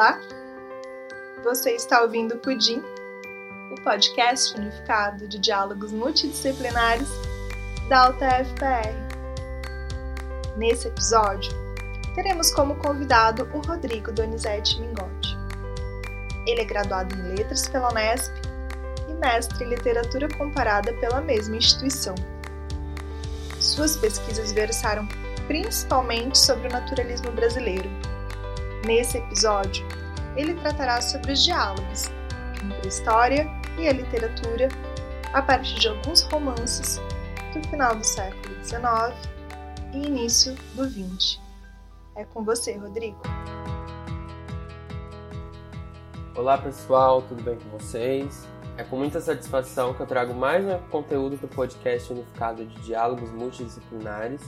Olá, você está ouvindo o Pudim, o podcast unificado de diálogos multidisciplinares da UTFPR. Nesse episódio, teremos como convidado o Rodrigo Donizete Mingotti. Ele é graduado em Letras pela Unesp e mestre em Literatura Comparada pela mesma instituição. Suas pesquisas versaram principalmente sobre o naturalismo brasileiro. Nesse episódio, ele tratará sobre os diálogos entre a história e a literatura a partir de alguns romances do final do século XIX e início do XX. É com você, Rodrigo. Olá pessoal, tudo bem com vocês? É com muita satisfação que eu trago mais um conteúdo do podcast unificado de diálogos multidisciplinares,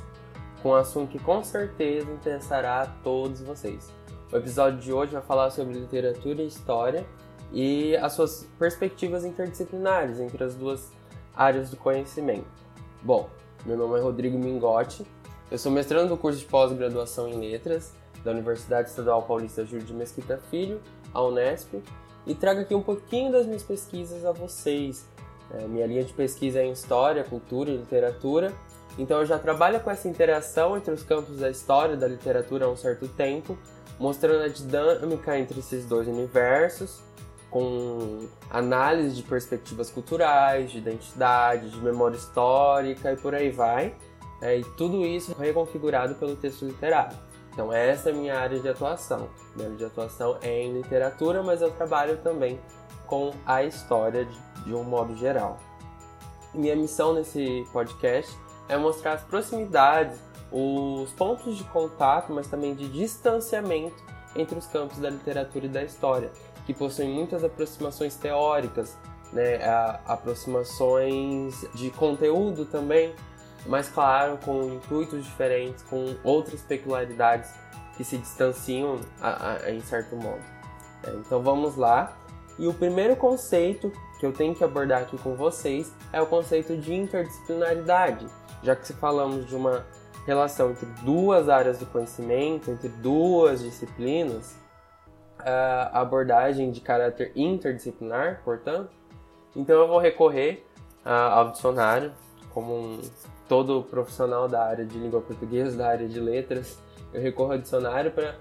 com um assunto que com certeza interessará a todos vocês. O episódio de hoje vai falar sobre literatura e história e as suas perspectivas interdisciplinares entre as duas áreas do conhecimento. Bom, meu nome é Rodrigo Mingotti, eu sou mestrando do curso de pós-graduação em Letras da Universidade Estadual Paulista Júlio de Mesquita Filho, a Unesp, e trago aqui um pouquinho das minhas pesquisas a vocês. É, minha linha de pesquisa é em História, Cultura e Literatura, então eu já trabalho com essa interação entre os campos da história e da literatura há um certo tempo, mostrando a dinâmica entre esses dois universos, com análise de perspectivas culturais, de identidade, de memória histórica e por aí vai. É, e tudo isso reconfigurado pelo texto literário. Então essa é a minha área de atuação. Minha área de atuação é em literatura, mas eu trabalho também com a história de, de um modo geral. Minha missão nesse podcast é mostrar as proximidades os pontos de contato, mas também de distanciamento entre os campos da literatura e da história, que possuem muitas aproximações teóricas, né, aproximações de conteúdo também, mas claro, com intuitos diferentes, com outras peculiaridades que se distanciam a, a, em certo modo. É, então vamos lá. E o primeiro conceito que eu tenho que abordar aqui com vocês é o conceito de interdisciplinaridade, já que se falamos de uma relação entre duas áreas do conhecimento, entre duas disciplinas, a abordagem de caráter interdisciplinar, portanto. Então eu vou recorrer ao dicionário, como um, todo profissional da área de língua portuguesa, da área de letras, eu recorro ao dicionário para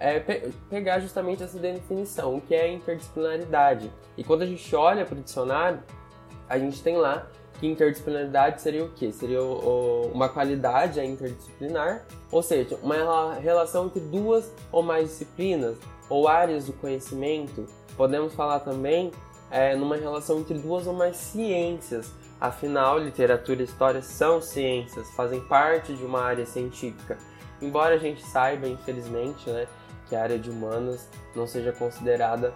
é, pe pegar justamente essa definição, o que é interdisciplinaridade. E quando a gente olha para o dicionário, a gente tem lá que interdisciplinaridade seria o quê? Seria o, o, uma qualidade interdisciplinar, ou seja, uma relação entre duas ou mais disciplinas ou áreas do conhecimento. Podemos falar também é, numa relação entre duas ou mais ciências. Afinal, literatura e história são ciências, fazem parte de uma área científica. Embora a gente saiba, infelizmente, né, que a área de humanas não seja considerada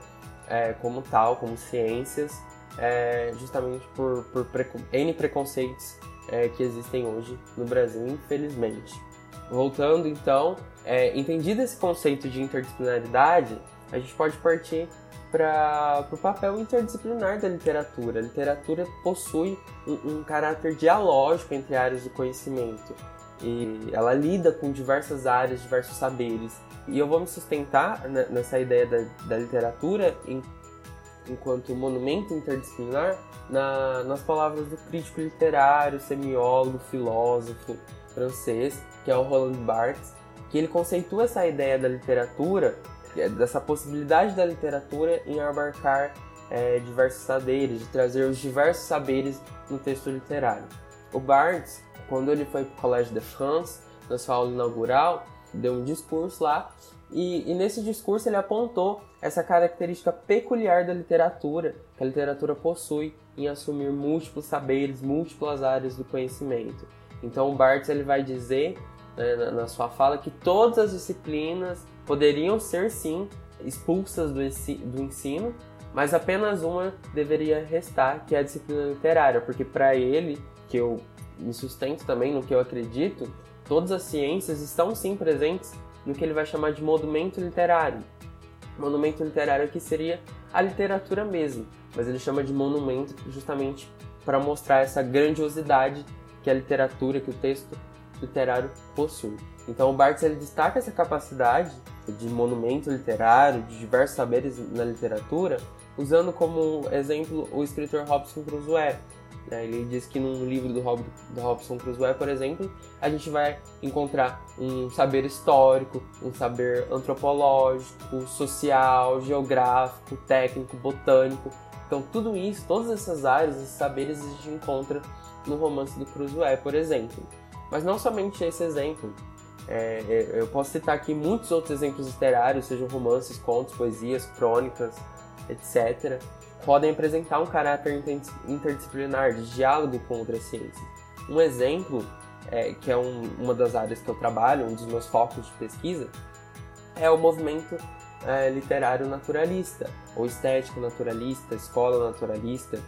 é, como tal, como ciências, é, justamente por, por preco N preconceitos é, que existem hoje no Brasil, infelizmente. Voltando então, é, entendido esse conceito de interdisciplinaridade, a gente pode partir para o papel interdisciplinar da literatura. A literatura possui um, um, caráter dialógico entre áreas do conhecimento e ela lida com diversas áreas, diversos saberes. E eu vou me sustentar nessa ideia da, da literatura em enquanto monumento interdisciplinar na, nas palavras do crítico literário, semiólogo, filósofo francês, que é o Roland Barthes, que ele conceitua essa ideia da literatura, é dessa possibilidade da literatura em abarcar é, diversos saberes, de trazer os diversos saberes no texto literário. O Barthes, quando ele foi para o Collège de France, na sua aula inaugural, deu um discurso lá e, e, nesse discurso ele apontou essa característica peculiar da literatura, que a literatura possui em assumir múltiplos saberes, múltiplas áreas do conhecimento. Então Barthes ele vai dizer né, na, na sua fala que todas as disciplinas poderiam ser sim expulsas do, do ensino, mas apenas uma deveria restar, que é a disciplina literária, porque para ele, que eu me sustento também no que eu acredito, todas as ciências estão sim presentes no que ele vai chamar de monumento literário. Monumento literário que seria a literatura mesmo, mas ele chama de monumento justamente para mostrar essa grandiosidade que a literatura, que o texto literário possui. Então o Barthes ele destaca essa capacidade de monumento literário, de diversos saberes na literatura, usando como exemplo o escritor Robson Crusoe. Né? Ele diz que num livro do, Rob, do Robson Crusoe, por exemplo, a gente vai encontrar um saber histórico, um saber antropológico, social, geográfico, técnico, botânico. Então, tudo isso, todas essas áreas, esses saberes, a gente encontra no romance do Crusoe, por exemplo. Mas não somente esse exemplo. É, é eu posso citar aqui muitos outros exemplos literários, sejam romances, contos, poesias, crônicas, etc., podem apresentar um caráter interdisciplinar de diálogo com outras ciências. Um exemplo, é, que é um, uma das áreas que eu trabalho, um dos meus focos de pesquisa, é o movimento é, literário naturalista, ou estético naturalista, escola naturalista,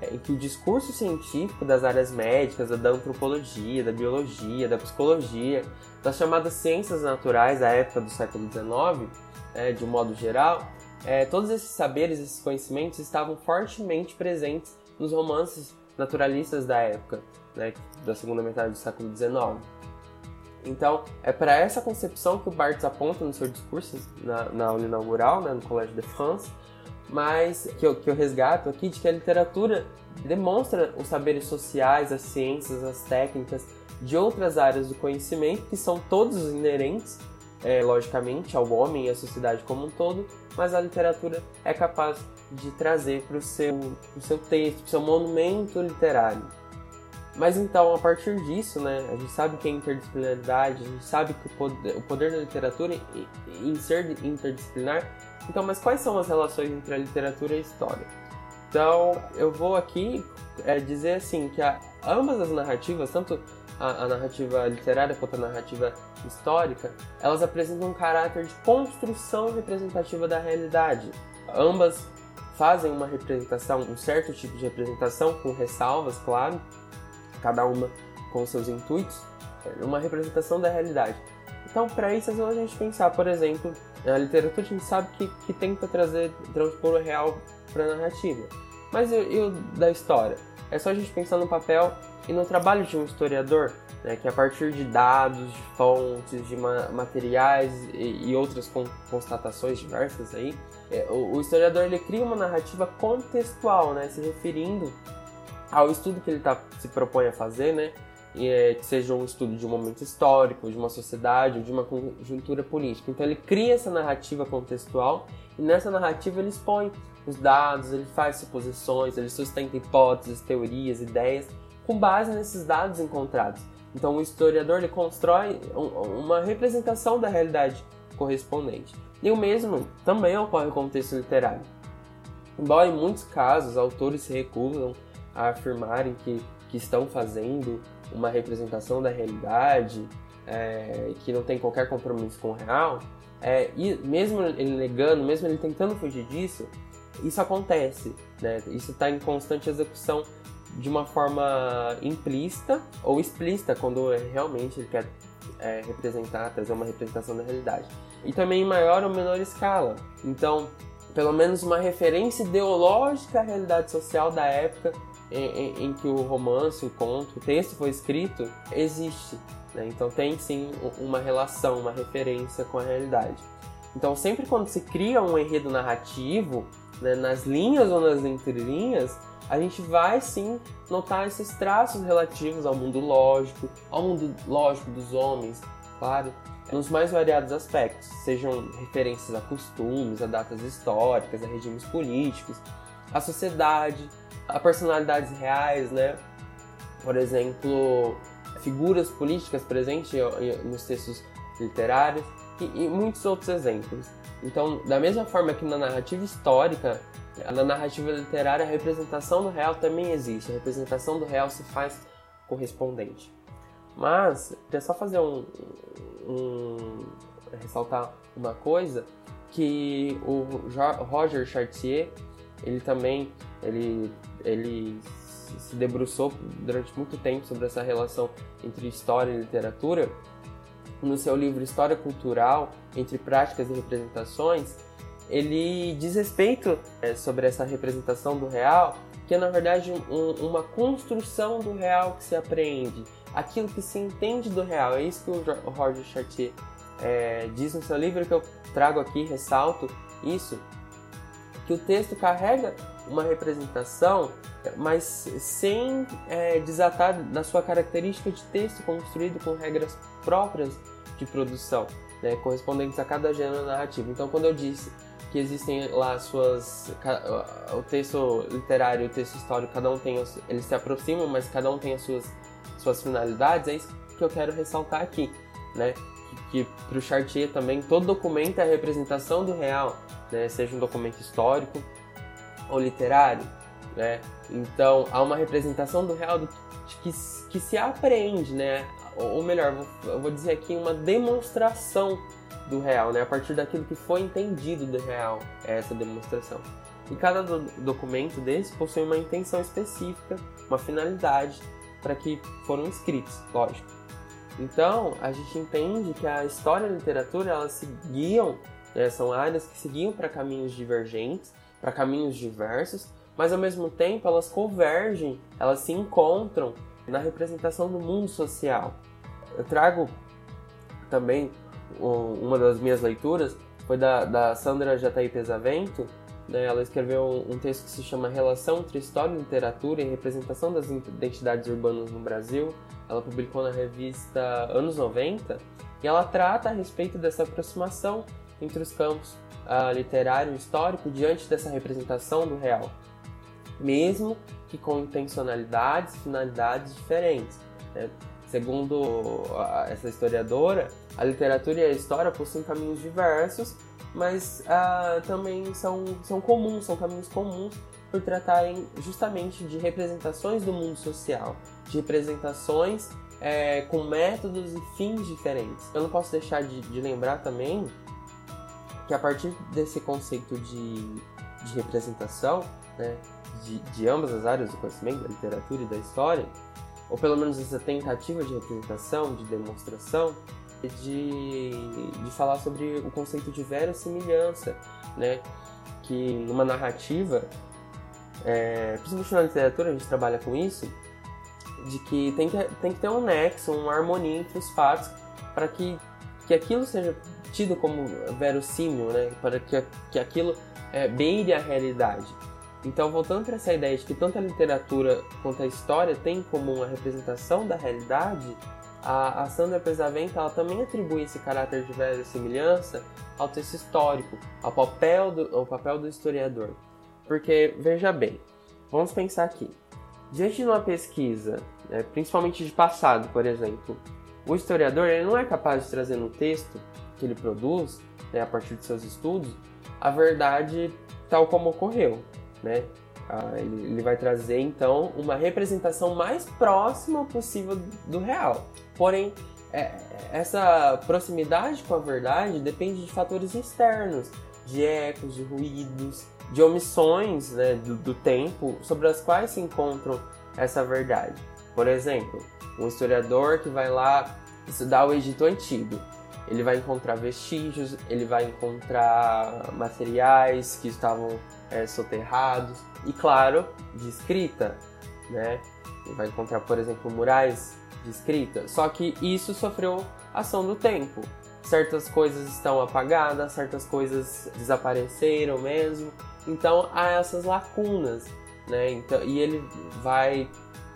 é, em que o discurso científico das áreas médicas, da antropologia, da biologia, da psicologia, das chamadas ciências naturais da época do século XIX, é, de um modo geral, é, todos esses saberes, esses conhecimentos estavam fortemente presentes nos romances naturalistas da época, né, da segunda metade do século XIX. Então, é para essa concepção que o Barthes aponta no seu discurso na, na aula inaugural, né, no Collège de France, mas que eu, que eu resgato aqui de que a literatura demonstra os saberes sociais, as ciências, as técnicas de outras áreas do conhecimento que são todos inerentes, é, logicamente, ao homem e à sociedade como um todo, mas a literatura é capaz de trazer para o seu, seu texto, para o seu monumento literário. Mas então, a partir disso, né, a gente sabe que é interdisciplinaridade, a gente sabe que o poder, o poder da literatura em ser interdisciplinar. Então, mas quais são as relações entre a literatura e a história? Então, eu vou aqui é, dizer assim que a, ambas as narrativas, tanto a, a, narrativa literária quanto a narrativa histórica, elas apresentam um caráter de construção representativa da realidade. Ambas fazem uma representação, um certo tipo de representação, com ressalvas, claro, cada uma com seus intuitos, uma representação da realidade. Então, para isso, é a gente pensar, por exemplo, a literatura a gente sabe que, que tenta trazer, transpor o real para a narrativa. Mas e, e da história? É só a gente pensar no papel e no trabalho de um historiador, né, que a partir de dados, de fontes, de ma materiais e, e, outras con constatações diversas aí, é, o, o, historiador ele cria uma narrativa contextual, né, se referindo ao estudo que ele tá, se propõe a fazer, né, e, é, que seja um estudo de um momento histórico, de uma sociedade, de uma conjuntura política. Então ele cria essa narrativa contextual e nessa narrativa ele expõe os dados, ele faz suposições, ele sustenta hipóteses, teorias, ideias com base nesses dados encontrados. Então o historiador ele constrói uma representação da realidade correspondente. E o mesmo também ocorre no contexto literário. Embora em muitos casos autores se recusam a afirmarem que, que estão fazendo uma representação da realidade, é, que não tem qualquer compromisso com o real, é, e mesmo ele negando, mesmo ele tentando fugir disso, isso acontece, né? Isso está em constante execução de uma forma implícita ou explícita, quando realmente ele quer é, representar, trazer uma representação da realidade. E também em maior ou menor escala. Então, pelo menos uma referência ideológica à realidade social da época em, em, em que o romance, o conto, o texto foi escrito, existe. Né? Então tem sim uma relação, uma referência com a realidade. Então sempre quando se cria um enredo narrativo, né, nas linhas ou nas entrelinhas, a gente vai sim notar esses traços relativos ao mundo lógico, ao mundo lógico dos homens, claro, nos mais variados aspectos, sejam referências a costumes, a datas históricas, a regimes políticos, a sociedade, a personalidades reais, né? Por exemplo, figuras políticas presentes nos textos literários e, e muitos outros exemplos. Então, da mesma forma que na narrativa histórica na narrativa literária, a representação do real também existe. A representação do real se faz correspondente. Mas, queria só fazer um, um ressaltar uma coisa que o Roger Chartier, ele também ele, ele se debruçou durante muito tempo sobre essa relação entre história e literatura. No seu livro História Cultural, entre práticas e representações, ele diz respeito é, sobre essa representação do real, que é na verdade um, uma construção do real que se aprende, aquilo que se entende do real. É isso que o Roger Chartier é, diz no seu livro que eu trago aqui, ressalto isso, que o texto carrega uma representação, mas sem é, desatar da sua característica de texto construído com regras próprias de produção, né, correspondentes a cada gênero narrativo. Então, quando eu disse que existem lá suas o texto literário o texto histórico cada um tem eles se aproximam mas cada um tem as suas suas finalidades é isso que eu quero ressaltar aqui né? Que, que para o Chartier também todo documento é a representação do real né? Seja um documento histórico ou literário né? Então há uma representação do real do, que, que se apreende né? Ou melhor eu vou dizer aqui uma demonstração do real, né? A partir daquilo que foi entendido do real, é essa demonstração. E cada do documento desse possui uma intenção específica, uma finalidade para que foram escritos, lógico. Então, a gente entende que a história e a literatura, elas se guiam, né? são áreas que se guiam para caminhos divergentes, para caminhos diversos, mas ao mesmo tempo elas convergem, elas se encontram na representação do mundo social. Eu trago também uma das minhas leituras foi da, da Sandra Jataí Pesavento. Né? Ela escreveu um, texto que se chama Relação entre História, Literatura e Representação das Identidades Urbanas no Brasil. Ela publicou na revista Anos 90 e ela trata a respeito dessa aproximação entre os campos uh, literário e histórico diante dessa representação do real, mesmo que com intencionalidades e finalidades diferentes. Né? Segundo essa historiadora, a literatura e a história possuem caminhos diversos, mas uh, também são, são comuns, são caminhos comuns por tratarem justamente de representações do mundo social, de representações é, com métodos e fins diferentes. Eu não posso deixar de, de lembrar também que a partir desse conceito de, de representação, né, de, de ambas as áreas do conhecimento, da literatura e da história, ou pelo menos essa tentativa de representação, de demonstração, de, de falar sobre o conceito de verossimilhança, né? Que numa narrativa, é, principalmente na literatura a gente trabalha com isso, de que tem que, tem que ter um nexo, uma harmonia entre os fatos para que, que aquilo seja tido como verossímil, né? Para que, que aquilo é, beire a realidade. Então, voltando para essa ideia de que tanto a literatura quanto a história têm em comum a representação da realidade, a, Sandra Pesavento ela também atribui esse caráter de verossimilhança ao texto histórico, ao papel do, ao papel do historiador. Porque, veja bem, vamos pensar aqui. Diante de uma pesquisa, né, principalmente de passado, por exemplo, o historiador ele não é capaz de trazer no texto que ele produz, né, a partir de seus estudos, a verdade tal como ocorreu né? Ah, ele, ele vai trazer então uma representação mais próxima possível do real. Porém, é, essa proximidade com a verdade depende de fatores externos, de ecos, de ruídos, de omissões né, do, do tempo sobre as quais se encontram essa verdade. Por exemplo, um historiador que vai lá estudar o Egito Antigo ele vai encontrar vestígios, ele vai encontrar materiais que estavam é, soterrados e, claro, de escrita, né? Ele vai encontrar, por exemplo, murais de escrita. Só que isso sofreu ação do tempo. Certas coisas estão apagadas, certas coisas desapareceram mesmo. Então há essas lacunas, né? Então, e ele vai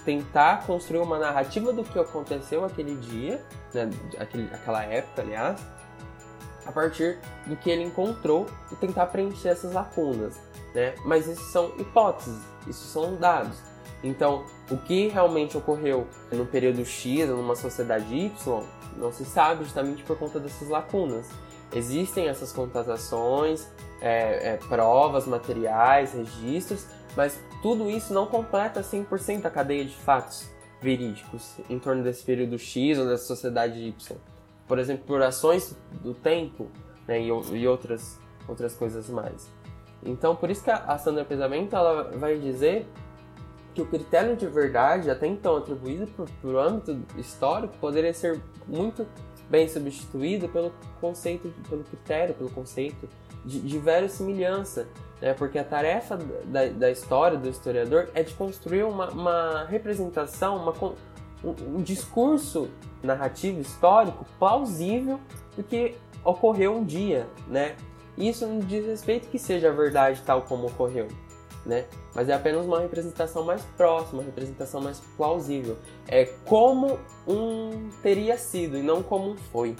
tentar construir uma narrativa do que aconteceu aquele dia, né, aquele, aquela época, aliás, a partir do que ele encontrou e tentar preencher essas lacunas, né? Mas isso são hipóteses, isso são dados. Então, o que realmente ocorreu no período X, numa sociedade Y, não se sabe justamente por conta dessas lacunas. Existem essas constatações, é, é, provas, materiais, registros, mas tudo isso não completa 100% a cadeia de fatos verídicos em torno desse período X ou dessa sociedade Y. Por exemplo, por ações do tempo né, e, e, outras, outras coisas mais. Então, por isso que a, Sandra Pesamento ela vai dizer que o critério de verdade, até então atribuído para o âmbito histórico, poderia ser muito bem substituído pelo conceito, pelo critério, pelo conceito de, de verossimilhança, né? porque a tarefa da, da história, do historiador, é de construir uma, uma representação, uma, um, um discurso narrativo histórico plausível do que ocorreu um dia, né? Isso não diz respeito que seja verdade tal como ocorreu, né? Mas é apenas uma representação mais próxima, uma representação mais plausível. É como um teria sido e não como um foi.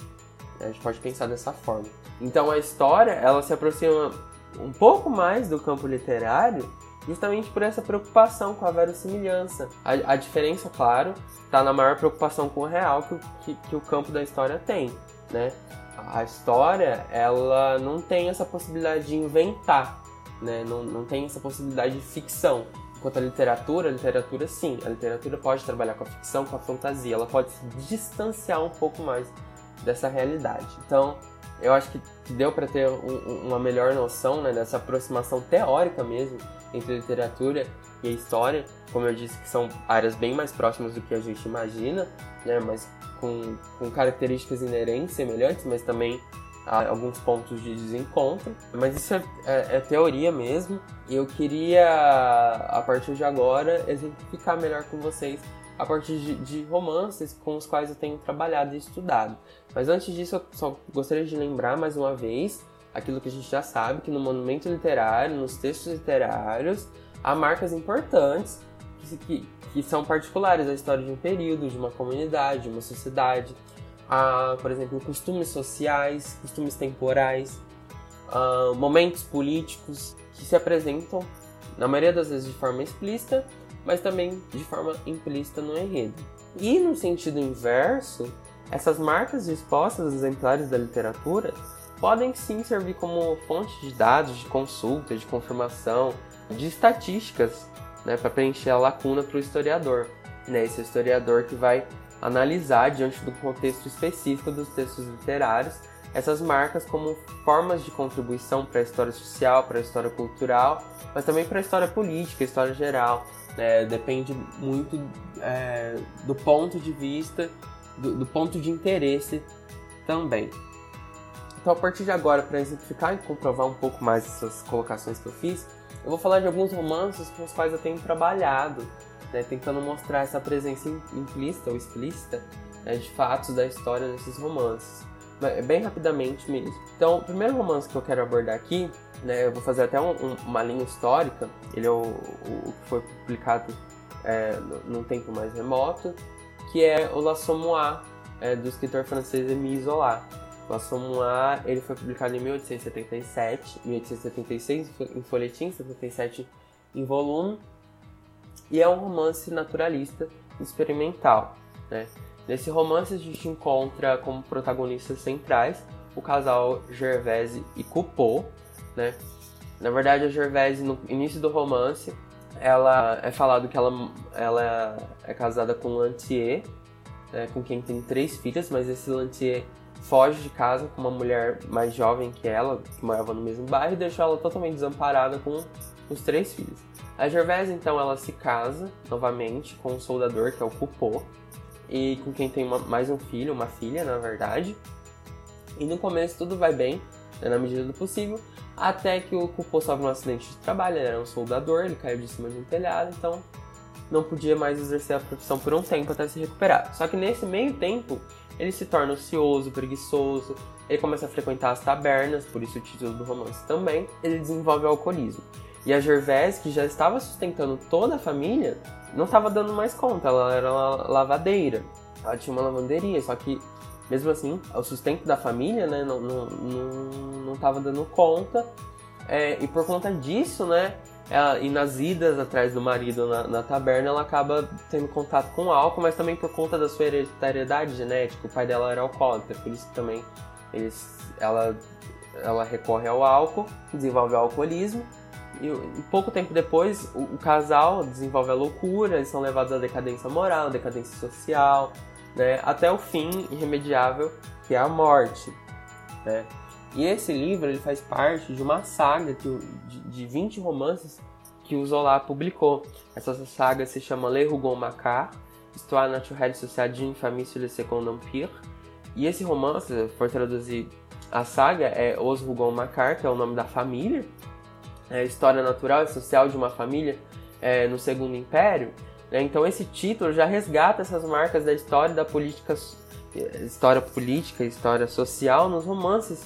A gente pode pensar dessa forma. Então a história, ela se aproxima um pouco mais do campo literário justamente por essa preocupação com a verossimilhança. A, a diferença, claro, está na maior preocupação com o real que, que, que o campo da história tem, né? A história, ela não tem essa possibilidade de inventar, né? Não, não tem essa possibilidade de ficção. Enquanto a literatura, a literatura sim, a literatura pode trabalhar com a ficção, com a fantasia, ela pode se distanciar um pouco mais dessa realidade. Então, eu acho que deu para ter um, uma melhor noção né, dessa aproximação teórica mesmo entre literatura e a história, como eu disse, que são áreas bem mais próximas do que a gente imagina, né, mas com, com características inerentes semelhantes, mas também há alguns pontos de desencontro. Mas isso é, é, é teoria mesmo, e eu queria, a partir de agora, exemplificar melhor com vocês a partir de, de, romances com os quais eu tenho trabalhado e estudado. Mas antes disso, eu só gostaria de lembrar mais uma vez aquilo que a gente já sabe, que no monumento literário, nos textos literários, há marcas importantes que, que, são particulares da história de um período, de uma comunidade, de uma sociedade. Há, por exemplo, costumes sociais, costumes temporais, momentos políticos que se apresentam, na maioria das vezes de forma explícita, mas também de forma implícita no enredo. E no sentido inverso, essas marcas dispostas exemplares da literatura podem sim servir como fonte de dados, de consulta, de confirmação, de estatísticas, né, para preencher a lacuna para o historiador. Né, esse historiador que vai analisar, diante do contexto específico dos textos literários, essas marcas como formas de contribuição para a história social, para a história cultural, mas também para a história política, a história geral. Né, depende muito é, do ponto de vista, do, do ponto de interesse também. Então, a partir de agora, para exemplificar e comprovar um pouco mais essas colocações que eu fiz, eu vou falar de alguns romances com os quais eu tenho trabalhado, né, tentando mostrar essa presença implícita ou explícita né, de fatos da história nesses romances. Bem rapidamente mesmo. Então, o primeiro romance que eu quero abordar aqui, né, eu vou fazer até um, um, uma linha histórica, ele é o, que foi publicado é, num tempo mais remoto, que é o La Sommois, é, do escritor francês Émile Zola. O A ele foi publicado em 1877, 1876 em folhetim, 77 em volume, e é um romance naturalista experimental. Né? Nesse romance a gente encontra como protagonistas centrais o casal Gervaise e Coupeau. Né? Na verdade, a Gervaise, no início do romance, ela é falado que ela, ela é casada com Lantier, né, com quem tem três filhas, mas esse Lantier foge de casa com uma mulher mais jovem que ela, que morava no mesmo bairro, e deixou ela totalmente desamparada com os três filhos. A Gervaise, então, ela se casa novamente com um soldador, que é o Coupeau, e com quem tem uma, mais um filho, uma filha, na verdade. E no começo tudo vai bem, né, na medida do possível, até que o Coupeau sofre um acidente de trabalho, ele era um soldador, ele caiu de cima de um telhado, então não podia mais exercer a profissão por um tempo até se recuperar. Só que nesse meio tempo, ele se torna ocioso, preguiçoso, ele começa a frequentar as tabernas, por isso o título do romance também, ele desenvolve o alcoolismo. E a Gervais, que já estava sustentando toda a família, não estava dando mais conta, ela era uma lavadeira, ela tinha uma lavanderia, só que mesmo assim, o sustento da família né, não estava não, não, não dando conta, é, e por conta disso, né, ela, e nas idas atrás do marido na, na, taberna, ela acaba tendo contato com o álcool, mas também por conta da sua hereditariedade genética. O pai dela era alcoólatra, por isso também eles, ela, ela recorre ao álcool, desenvolve o alcoolismo. E, e pouco tempo depois, o, o, casal desenvolve a loucura, eles são levados à decadência moral, à decadência social, né, até o fim irremediável, que é a morte. Né? E esse livro ele faz parte de uma saga de, de 20 romances que o Zola publicou. Essa saga se chama Le Rougon Macquart, Histoire naturelle sociale d'une famille sur le Second Empire. E esse romance, for traduzir a saga, é Os Rougon Macquart, que é o nome da família, é a história natural e social de uma família é, no Segundo Império. Né? Então esse título já resgata essas marcas da história da política história política, história social nos romances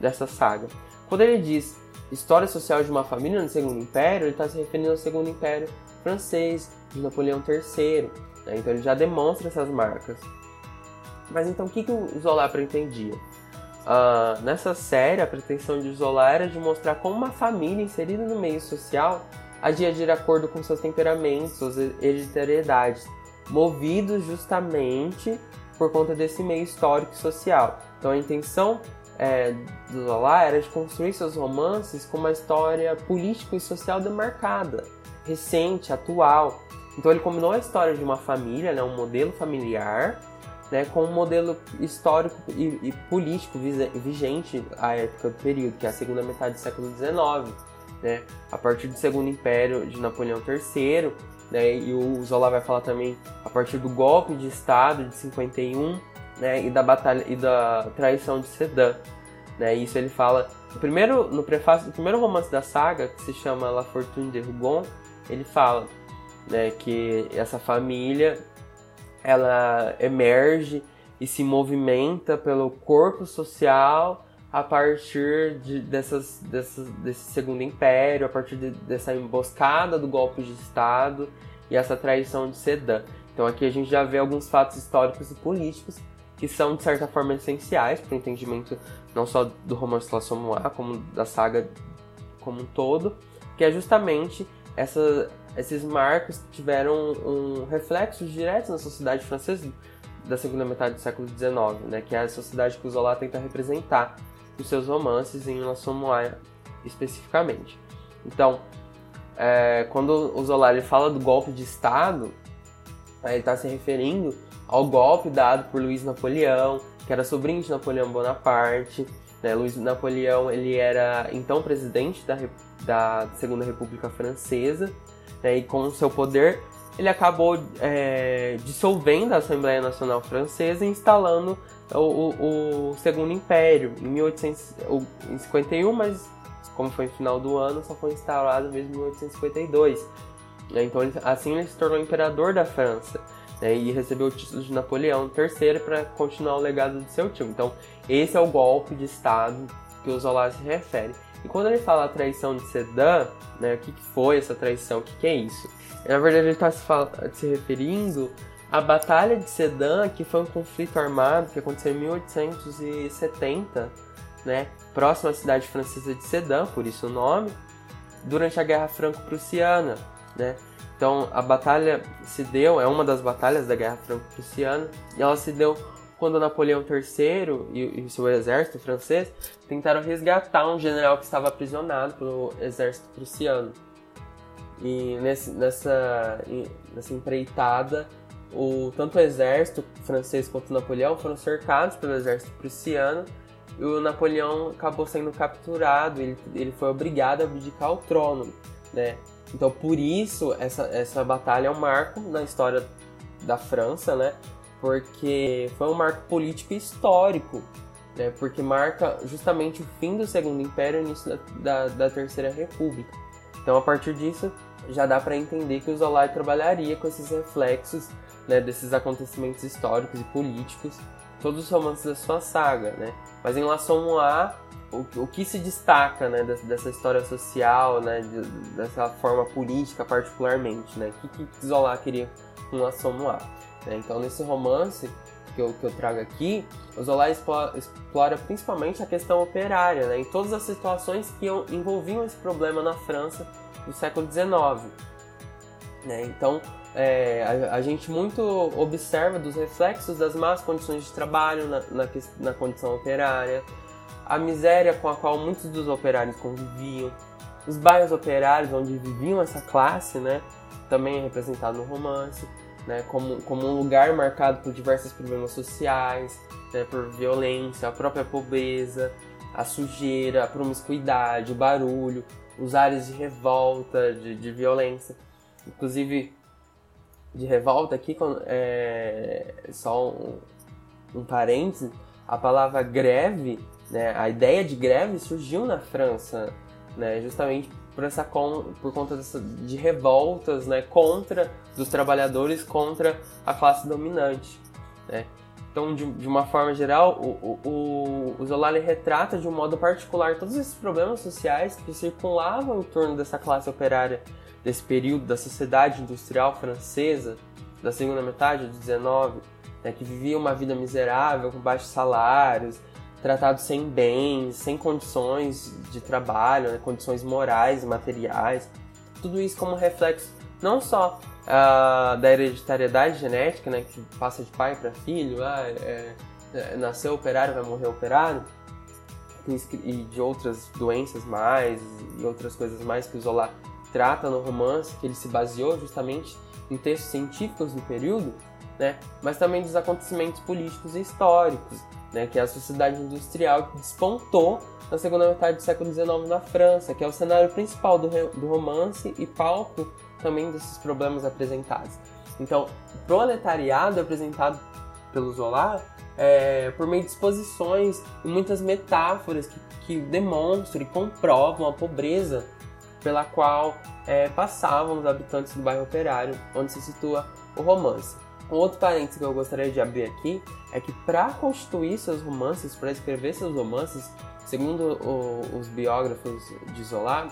dessa saga. Quando ele diz história social de uma família no Segundo Império, ele está se referindo ao Segundo Império francês, de Napoleão III. Né? Então ele já demonstra essas marcas. Mas então o que, que o Zola pretendia? Uh, nessa série, a pretensão de Zola era de mostrar como uma família inserida no meio social agia de acordo com seus temperamentos, suas hereditariedades, movidos justamente por conta desse meio histórico e social. Então a intenção é, do Zola era de construir seus romances com uma história política e social demarcada, recente, atual. Então ele combinou a história de uma família, né, um modelo familiar, né, com um modelo histórico e, e político vigente à época do período, que é a segunda metade do século XIX, né, a partir do Segundo Império de Napoleão III, né, e o Zola vai falar também a partir do golpe de Estado de 51, né, e da batalha e da traição de Sedan, né, isso ele fala no primeiro no prefácio do primeiro romance da saga, que se chama La Fortune de Rougon, ele fala, né, que essa família ela emerge e se movimenta pelo corpo social a partir de, dessas, dessas, desse segundo império, a partir de, dessa emboscada do golpe de Estado e essa traição de Sedan. Então aqui a gente já vê alguns fatos históricos e políticos que são de certa forma essenciais para o entendimento não só do romance La Sommenoir, como da saga como um todo, que é justamente essa, esses marcos tiveram um, um reflexos diretos na sociedade francesa da segunda metade do século XIX, né, que é a sociedade que o Zola tenta representar nos seus romances em La Sommenoir especificamente. Então, é, quando o Zola ele fala do golpe de Estado, ele está se referindo ao golpe dado por Luiz Napoleão, que era sobrinho de Napoleão Bonaparte. Né? Luiz Napoleão ele era então presidente da, da Segunda República Francesa né, e com seu poder ele acabou é, dissolvendo a Assembleia Nacional Francesa e instalando o, o, o Segundo Império em 1851, mas como foi no final do ano, só foi instalado mesmo em 1852. Né, então, assim ele se tornou imperador da França né, e recebeu o título de Napoleão III para continuar o legado do seu tio. Então, esse é o golpe de Estado que o Zola se refere. E quando ele fala a traição de Sedan, né, o que, que foi essa traição, o que, que é isso? Na verdade, ele está se, se, referindo à Batalha de Sedan, que foi um conflito armado que aconteceu em 1870, né, próximo à cidade francesa de Sedan, por isso o nome, durante a Guerra Franco-Prussiana. Né? Então, a batalha se deu, é uma das batalhas da Guerra Franco-Prussiana, e ela se deu quando Napoleão III e, o seu exército francês tentaram resgatar um general que estava aprisionado pelo exército prussiano. E nesse, nessa, nessa empreitada, o, tanto o exército francês quanto Napoleão foram cercados pelo exército prussiano e o Napoleão acabou sendo capturado, ele, ele foi obrigado a abdicar o trono, né? Então, por isso, essa, essa batalha é um marco na história da França, né? porque foi um marco político histórico, né? porque marca justamente o fim do Segundo Império e o início da, da, da Terceira República. Então, a partir disso, já dá para entender que o Zola trabalharia com esses reflexos né, desses acontecimentos históricos e políticos, todos os romances da sua saga. Né? Mas em relação a o, o que se destaca né, dessa história social, né, dessa forma política particularmente, né? o que, que Zola queria com relação a né? Então, nesse romance que eu, que eu trago aqui, o Zola explora, explora principalmente a questão operária, né? em todas as situações que envolviam esse problema na França do século XIX. Né? Então, é, a, a, gente muito observa dos reflexos das más condições de trabalho na, na, na condição operária, a miséria com a qual muitos dos operários conviviam, os bairros operários onde viviam essa classe, né, também é representado no romance né, como, como um lugar marcado por diversos problemas sociais, né, por violência, a própria pobreza, a sujeira, a promiscuidade, o barulho, os ares de revolta, de, de violência. Inclusive, de revolta aqui, é, só um, um parêntese, a palavra greve, né, a ideia de greve surgiu na França, né, justamente por essa por conta dessa, de revoltas né, contra dos trabalhadores contra a classe dominante. Né? Então, de, de uma forma geral, o, o, o retrata de um modo particular todos esses problemas sociais que circulavam em torno dessa classe operária desse período da sociedade industrial francesa, da segunda metade do 19, né, que vivia uma vida miserável, com baixos salários, tratados sem bens, sem condições de trabalho, né, condições morais e materiais. Tudo isso como reflexo não só uh, da hereditariedade genética, né, que passa de pai para filho, ah, é, é, nasceu operário, vai morrer operário, e de outras doenças mais, e outras coisas mais que o Zola trata no romance, que ele se baseou justamente em textos científicos do período, né, mas também dos acontecimentos políticos e históricos, né, que é a sociedade industrial que despontou na segunda metade do século XIX na França, que é o cenário principal do, do romance e palco também desses problemas apresentados. Então, o proletariado apresentado pelo Zola é, por meio de exposições e muitas metáforas que, que demonstram e comprovam a pobreza pela qual é, passavam os habitantes do bairro operário, onde se situa o romance. Um outro parênteses que eu gostaria de abrir aqui é que para constituir seus romances, para escrever seus romances, segundo o, os biógrafos de Zola,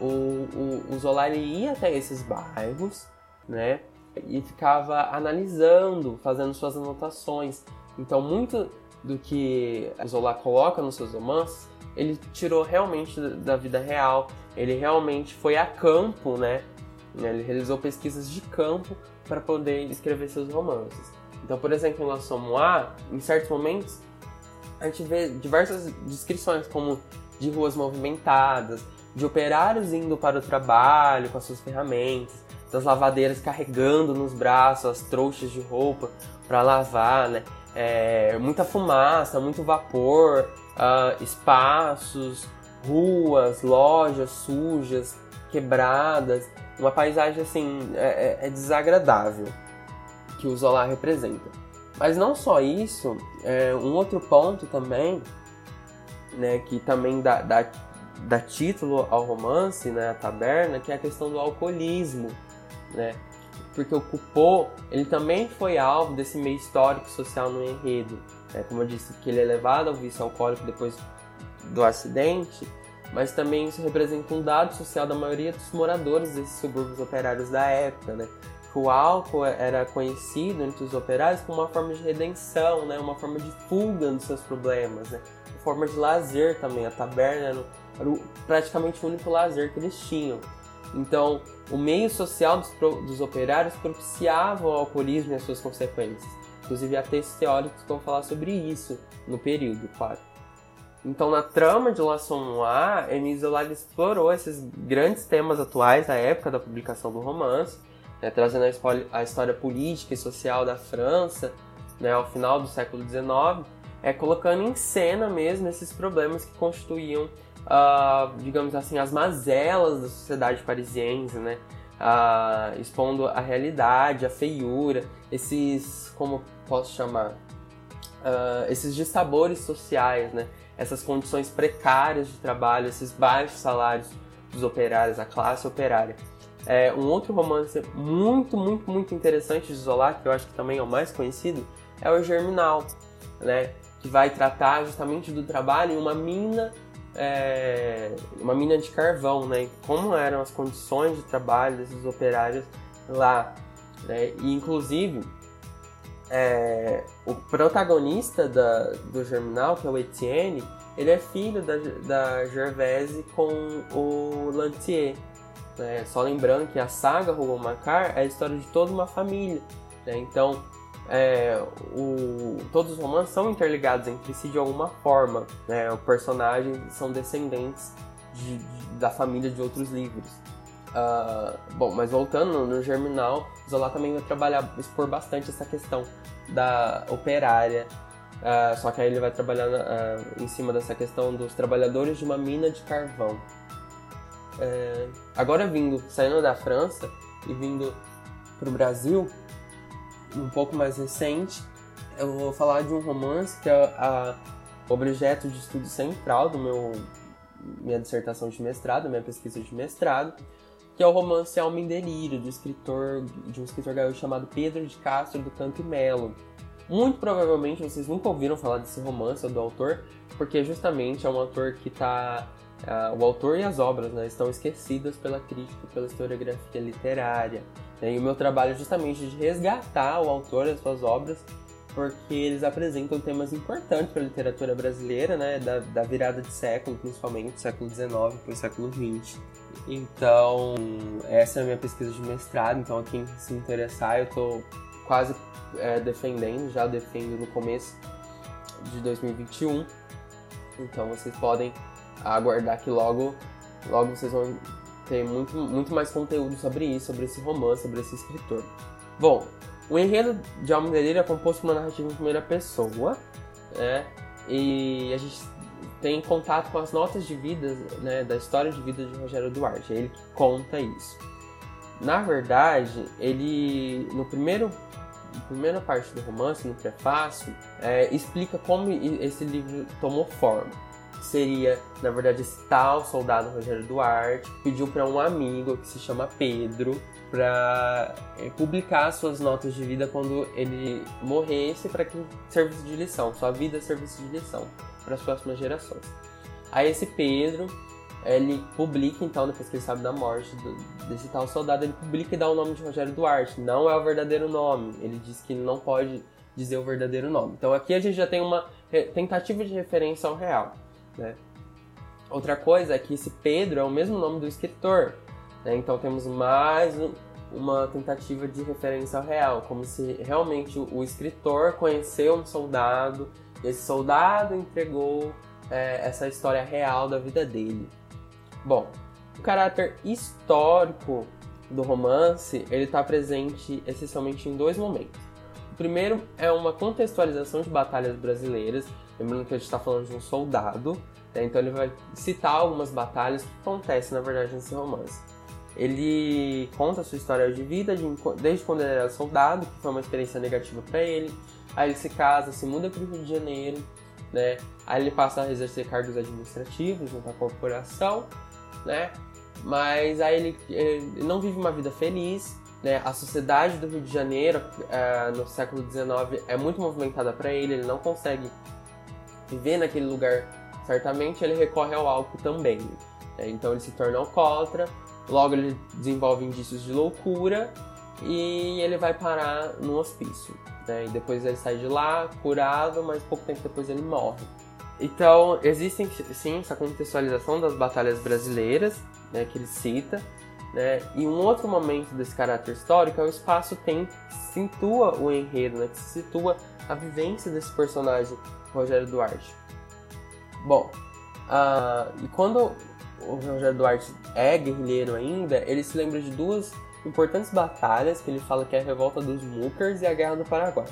o, o, o Zola ia até esses bairros, né? E ficava analisando, fazendo suas anotações. Então, muito do que Zola coloca nos seus romances, ele tirou realmente da vida real. Ele realmente foi a campo, né? Ele realizou pesquisas de campo para poder escrever seus romances. Então, por exemplo, em La Sommois, em certos momentos, a gente vê diversas descrições, como de ruas movimentadas, de operários indo para o trabalho com as suas ferramentas, das lavadeiras carregando nos braços as trouxas de roupa para lavar, né? É, muita fumaça, muito vapor, uh, espaços, ruas, lojas sujas, quebradas, uma paisagem assim é, é, é desagradável que o Zola representa. Mas não só isso, é, um outro ponto também, né, que também dá, dá dá título ao romance, né, a taberna, que é a questão do alcoolismo, né? Porque o Cupô, ele também foi alvo desse meio histórico social no enredo. Né? Como eu disse, que ele é levado ao vício alcoólico depois do acidente, mas também isso representa um dado social da maioria dos moradores desses subúrbios operários da época, né? Que o álcool era conhecido entre os operários como uma forma de redenção, né? Uma forma de fuga dos seus problemas, né? Uma forma de lazer também. A taberna era era o, praticamente o único lazer que eles tinham. Então, o meio social dos, dos operários propiciava o alcoolismo e as suas consequências. Inclusive, há textos teóricos que vão falar sobre isso no período, claro. Então, na trama de La Sommois, Émile Zola explorou esses grandes temas atuais da época da publicação do romance, né, trazendo a, a, história política e social da França né, ao final do século XIX, é, colocando em cena mesmo esses problemas que constituíam uh, digamos assim, as mazelas da sociedade parisiense, né? Uh, expondo a realidade, a feiura, esses, como posso chamar, uh, esses dissabores sociais, né? Essas condições precárias de trabalho, esses baixos salários dos operários, a classe operária. É, um outro romance muito, muito, muito interessante de Zola, que eu acho que também é o mais conhecido, é o Germinal, né? Que vai tratar justamente do trabalho em uma mina é, uma mina de carvão, né? Como eram as condições de trabalho desses operários lá. Né? E inclusive é, o protagonista da, do Germinal, que é o Etienne, ele é filho da, da Gervaise com o Lantier. Né? Só lembrando que a saga Rougon Macar é a história de toda uma família. Né? Então é, o, todos os romances são interligados entre si de alguma forma. Né? Os personagens são descendentes de, de, da família de outros livros. Uh, bom, mas voltando no Germinal, Zola também vai trabalhar, expor bastante essa questão da operária. Uh, só que aí ele vai trabalhar uh, em cima dessa questão dos trabalhadores de uma mina de carvão. É, agora vindo, saindo da França e vindo para o Brasil, um pouco mais recente, eu vou falar de um romance que é a objeto de estudo central do meu minha dissertação de mestrado, minha pesquisa de mestrado, que é o romance Alma em Delírio, do escritor, de um escritor gaúcho chamado Pedro de Castro do Canto Melo. Muito provavelmente vocês nunca ouviram falar desse romance ou do autor, porque justamente é um autor que está Uh, o autor e as obras né, estão esquecidas pela crítica pela historiografia literária. Né? E o meu trabalho é justamente de resgatar o autor e as suas obras, porque eles apresentam temas importantes para a literatura brasileira, né, da, da virada de século, principalmente, século XIX para o século XX. Então, essa é a minha pesquisa de mestrado, então quem se interessar, eu estou quase é, defendendo, já defendo no começo de 2021. Então vocês podem aguardar que logo, logo vocês vão ter muito, muito mais conteúdo sobre isso, sobre esse romance, sobre esse escritor. Bom, o enredo de Alma Delírio é composto por uma narrativa em primeira pessoa, né? E a gente tem contato com as notas de vida, né, da história de vida de Rogério Duarte. É ele que conta isso. Na verdade, ele no primeiro na primeira parte do romance, no prefácio, é, explica como esse livro tomou forma seria, na verdade, esse tal soldado Rogério Duarte pediu para um amigo que se chama Pedro para é, publicar suas notas de vida quando ele morresse para que servisse de lição, sua vida servisse de lição para as próximas gerações. Aí esse Pedro, ele publica então, depois que ele sabe da morte do, desse tal soldado, ele publica e dá o nome de Rogério Duarte. Não é o verdadeiro nome. Ele diz que não pode dizer o verdadeiro nome. Então aqui a gente já tem uma tentativa de referência ao real. Né? Outra coisa é que esse Pedro é o mesmo nome do escritor, né? então temos mais uma tentativa de referência ao real, como se realmente o escritor conheceu um soldado, esse soldado entregou é, essa história real da vida dele. Bom, o caráter histórico do romance ele está presente essencialmente em dois momentos. O primeiro é uma contextualização de batalhas brasileiras Lembrando que a gente está falando de um soldado, né? então ele vai citar algumas batalhas que acontecem, na verdade, nesse romance. Ele conta a sua história de vida de, desde quando ele era soldado, que foi uma experiência negativa para ele. Aí ele se casa, se muda para o Rio de Janeiro, né? Aí ele passa a exercer cargos administrativos junto à corporação, né? Mas aí ele, ele não vive uma vida feliz, né? A sociedade do Rio de Janeiro é, no século XIX é muito movimentada para ele, ele não consegue viver naquele lugar, certamente ele recorre ao álcool também. Né? Então ele se torna alcoólatra, logo ele desenvolve indícios de loucura e ele vai parar no hospício. Né? E depois ele sai de lá curado, mas pouco tempo depois ele morre. Então, existem sim essa contextualização das batalhas brasileiras, né, que ele cita, né? E um outro momento desse caráter histórico é o espaço-tempo que situa o enredo, né? que situa a vivência desse personagem Rogério Duarte. Bom, uh, e quando o Rogério Duarte é guerrilheiro ainda, ele se lembra de duas importantes batalhas que ele fala que é a Revolta dos Muckers e a Guerra do Paraguai.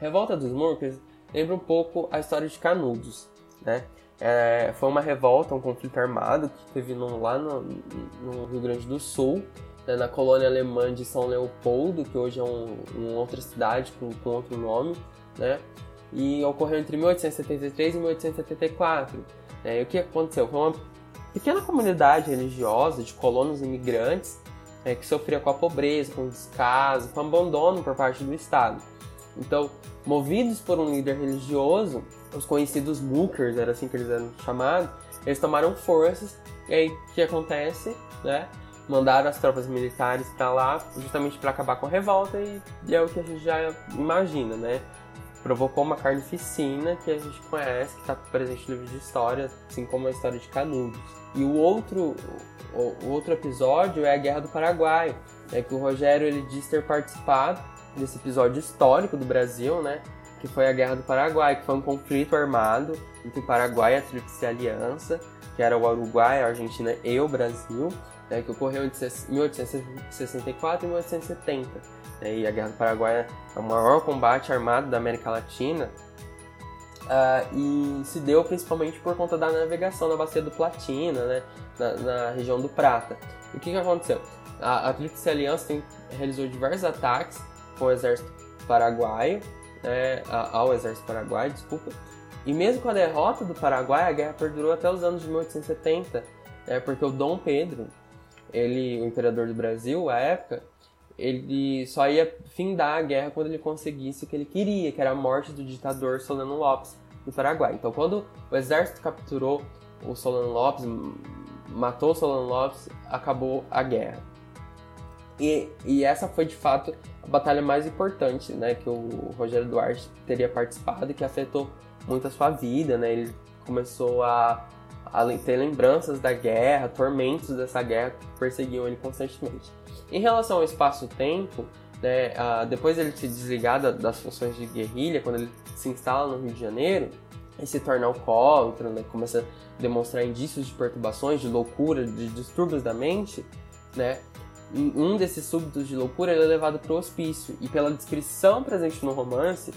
Revolta dos Muckers lembra um pouco a história de Canudos, né? É, foi uma revolta, um conflito armado que teve no, lá no, no, Rio Grande do Sul, né, na colônia alemã de São Leopoldo, que hoje é um, uma outra cidade com, com outro nome, né? E ocorreu entre 1873 e 1874. É, e o que aconteceu? Foi uma pequena comunidade religiosa de colonos imigrantes é, que sofria com a pobreza, com o descaso, com o abandono por parte do Estado. Então, movidos por um líder religioso, os conhecidos Mookers, era assim que eles eram chamados, eles tomaram forças e aí o que acontece? Né? Mandaram as tropas militares para lá justamente para acabar com a revolta e, e é o que a gente já imagina, né? Provocou uma carnificina que a gente conhece, que está presente no livro de história, assim como a história de Canudos. E o outro, o, outro episódio é a Guerra do Paraguai, né, que o Rogério ele diz ter participado desse episódio histórico do Brasil, né, que foi a Guerra do Paraguai, que foi um conflito armado entre o Paraguai e a Tríplice Aliança, que era o Uruguai, a Argentina e o Brasil, né, que ocorreu entre 1864 e 1870. Né, e a Guerra do Paraguai é o maior combate armado da América Latina. Uh, e se deu principalmente por conta da navegação na bacia do Platina, né, na, na região do Prata. O que, que aconteceu? A, a Tríplice Aliança tem, realizou diversos ataques com o exército paraguaio, né, ao exército paraguaio, desculpa. E mesmo com a derrota do Paraguai, a guerra perdurou até os anos de 1870, né, porque o Dom Pedro, ele, o imperador do Brasil, à época, ele só ia findar a guerra quando ele conseguisse o que ele queria, que era a morte do ditador Solano Lopes no Paraguai. Então, quando o exército capturou o Solano Lopes, matou o Solano Lopes, acabou a guerra. E, e essa foi de fato a batalha mais importante, né, que o Rogério Duarte teria participado e que afetou muito a sua vida, né? Ele começou a, a ter lembranças da guerra, tormentos dessa guerra que perseguiam ele constantemente. Em relação ao espaço-tempo, né, depois ele se desligar da, das funções de guerrilha, quando ele se instala no Rio de Janeiro, e se torna alcoólatra, né, começa a demonstrar indícios de perturbações, de loucura, de distúrbios da mente, né, um desses súbitos de loucura ele é levado para o hospício e pela descrição presente no romance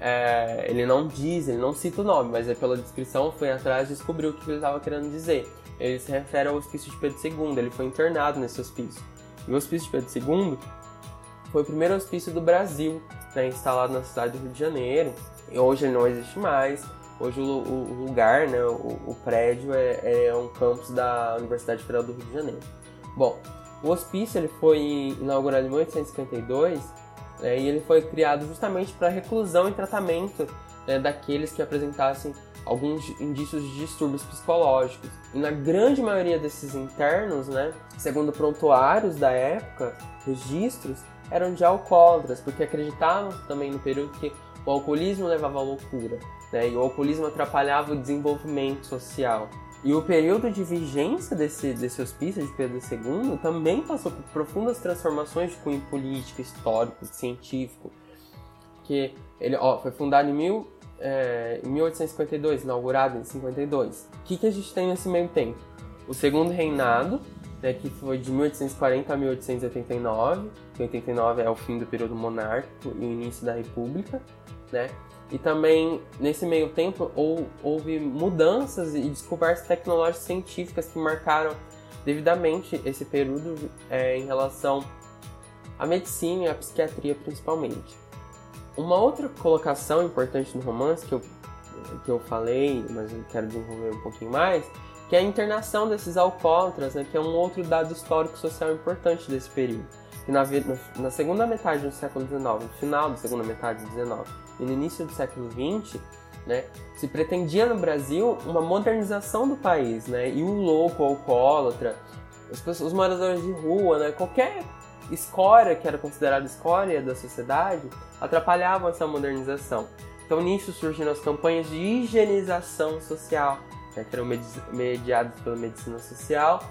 é, ele não diz, ele não cita o nome, mas é pela descrição foi atrás e descobriu o que ele estava querendo dizer. Ele se refere ao hospício de Pedro II, ele foi internado nesse hospício. E o hospício de Pedro II foi o primeiro hospício do Brasil, né, instalado na cidade do Rio de Janeiro. E hoje ele não existe mais. Hoje o, o lugar, né, o, o prédio é, é, um campus da Universidade Federal do Rio de Janeiro. Bom, o hospício ele foi inaugurado em 1852 né, e ele foi criado justamente para reclusão e tratamento né, daqueles que apresentassem alguns indícios de distúrbios psicológicos. E na grande maioria desses internos, né, segundo prontuários da época, registros, eram de alcoólatras, porque acreditavam também no período que o alcoolismo levava à loucura, né, e o alcoolismo atrapalhava o desenvolvimento social. E o período de vigência desse, desse hospício de Pedro II também passou por profundas transformações de cunho político, histórico, científico. Que ele ó, foi fundado em, mil, é, em 1852, inaugurado em 52. O que, que a gente tem nesse meio tempo? O segundo reinado, né, que foi de 1840 a 1889, que 89 é o fim do período monárquico e o início da república, né? E também, nesse meio tempo, houve mudanças e descobertas tecnológicas científicas que marcaram devidamente esse período é, em relação à medicina e à psiquiatria, principalmente. Uma outra colocação importante no romance que eu, que eu falei, mas eu quero desenvolver um pouquinho mais, que é a internação desses alcoólatras, né, que é um outro dado histórico social importante desse período. Que na, na segunda metade do século XIX, no final da segunda metade do XIX, e no início do século XX, né, se pretendia no Brasil uma modernização do país, né, e o louco, o alcoólatra, os, os moradores de rua, né, qualquer escória que era considerada escória da sociedade, atrapalhavam essa modernização. Então nisso surgiram as campanhas de higienização social, né, que eram mediadas pela medicina social.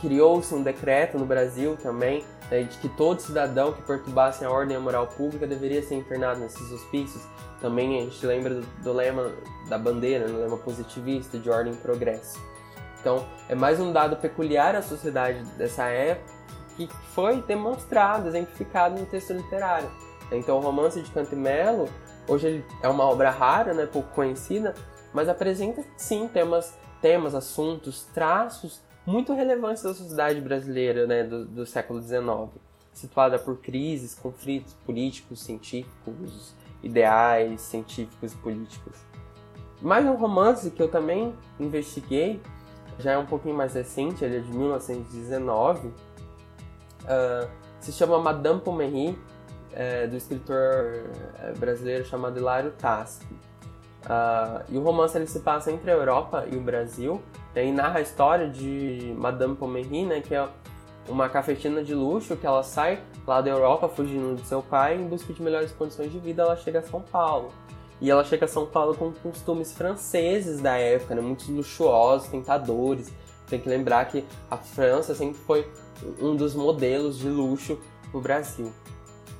Criou-se um decreto no Brasil também né, de que todo cidadão que perturbasse a ordem e a moral pública deveria ser internado nesses hospícios. Também a gente lembra do, do lema da bandeira, do lema positivista de ordem e progresso. Então, é mais um dado peculiar à sociedade dessa época que foi demonstrado, exemplificado no texto literário. Então, o romance de Cantemelo, hoje ele é uma obra rara, né, pouco conhecida, mas apresenta sim temas, temas, assuntos, traços muito relevantes da sociedade brasileira né, do, do século XIX, situada por crises, conflitos políticos, científicos, ideais, científicos e políticos. Mais um romance que eu também investiguei, já é um pouquinho mais recente, ele é de 1919, uh, se chama Madame Pommery, é, do escritor é, brasileiro chamado Hilário Tassi. Uh, e o romance ele se passa entre a Europa e o Brasil e narra a história de Madame Pommery, né, que é uma cafetina de luxo que ela sai lá da Europa fugindo do seu pai em busca de melhores condições de vida. Ela chega a São Paulo e ela chega a São Paulo com costumes franceses da época, né, muito luxuosos, tentadores. Tem que lembrar que a França sempre foi um dos modelos de luxo no Brasil.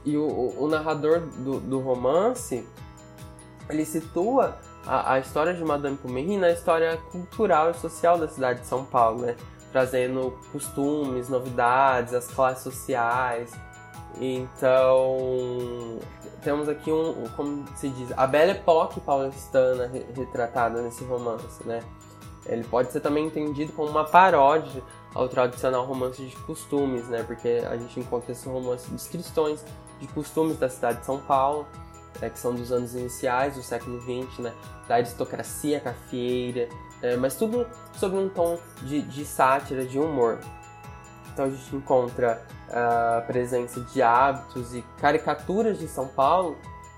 E o, o narrador do, do romance ele situa a, a história de Madame Pommery na história cultural e social da cidade de São Paulo, né? Trazendo costumes, novidades, as classes sociais. Então, temos aqui um, como se diz, a bela época paulistana retratada nesse romance, né? Ele pode ser também entendido como uma paródia ao tradicional romance de costumes, né? Porque a gente encontra esse romance descrições de costumes da cidade de São Paulo, né, que são dos anos iniciais do século XX, né, da aristocracia cafeeira, é, mas tudo sob um tom de, de sátira, de humor. então a gente encontra a presença de hábitos e caricaturas de São Paulo,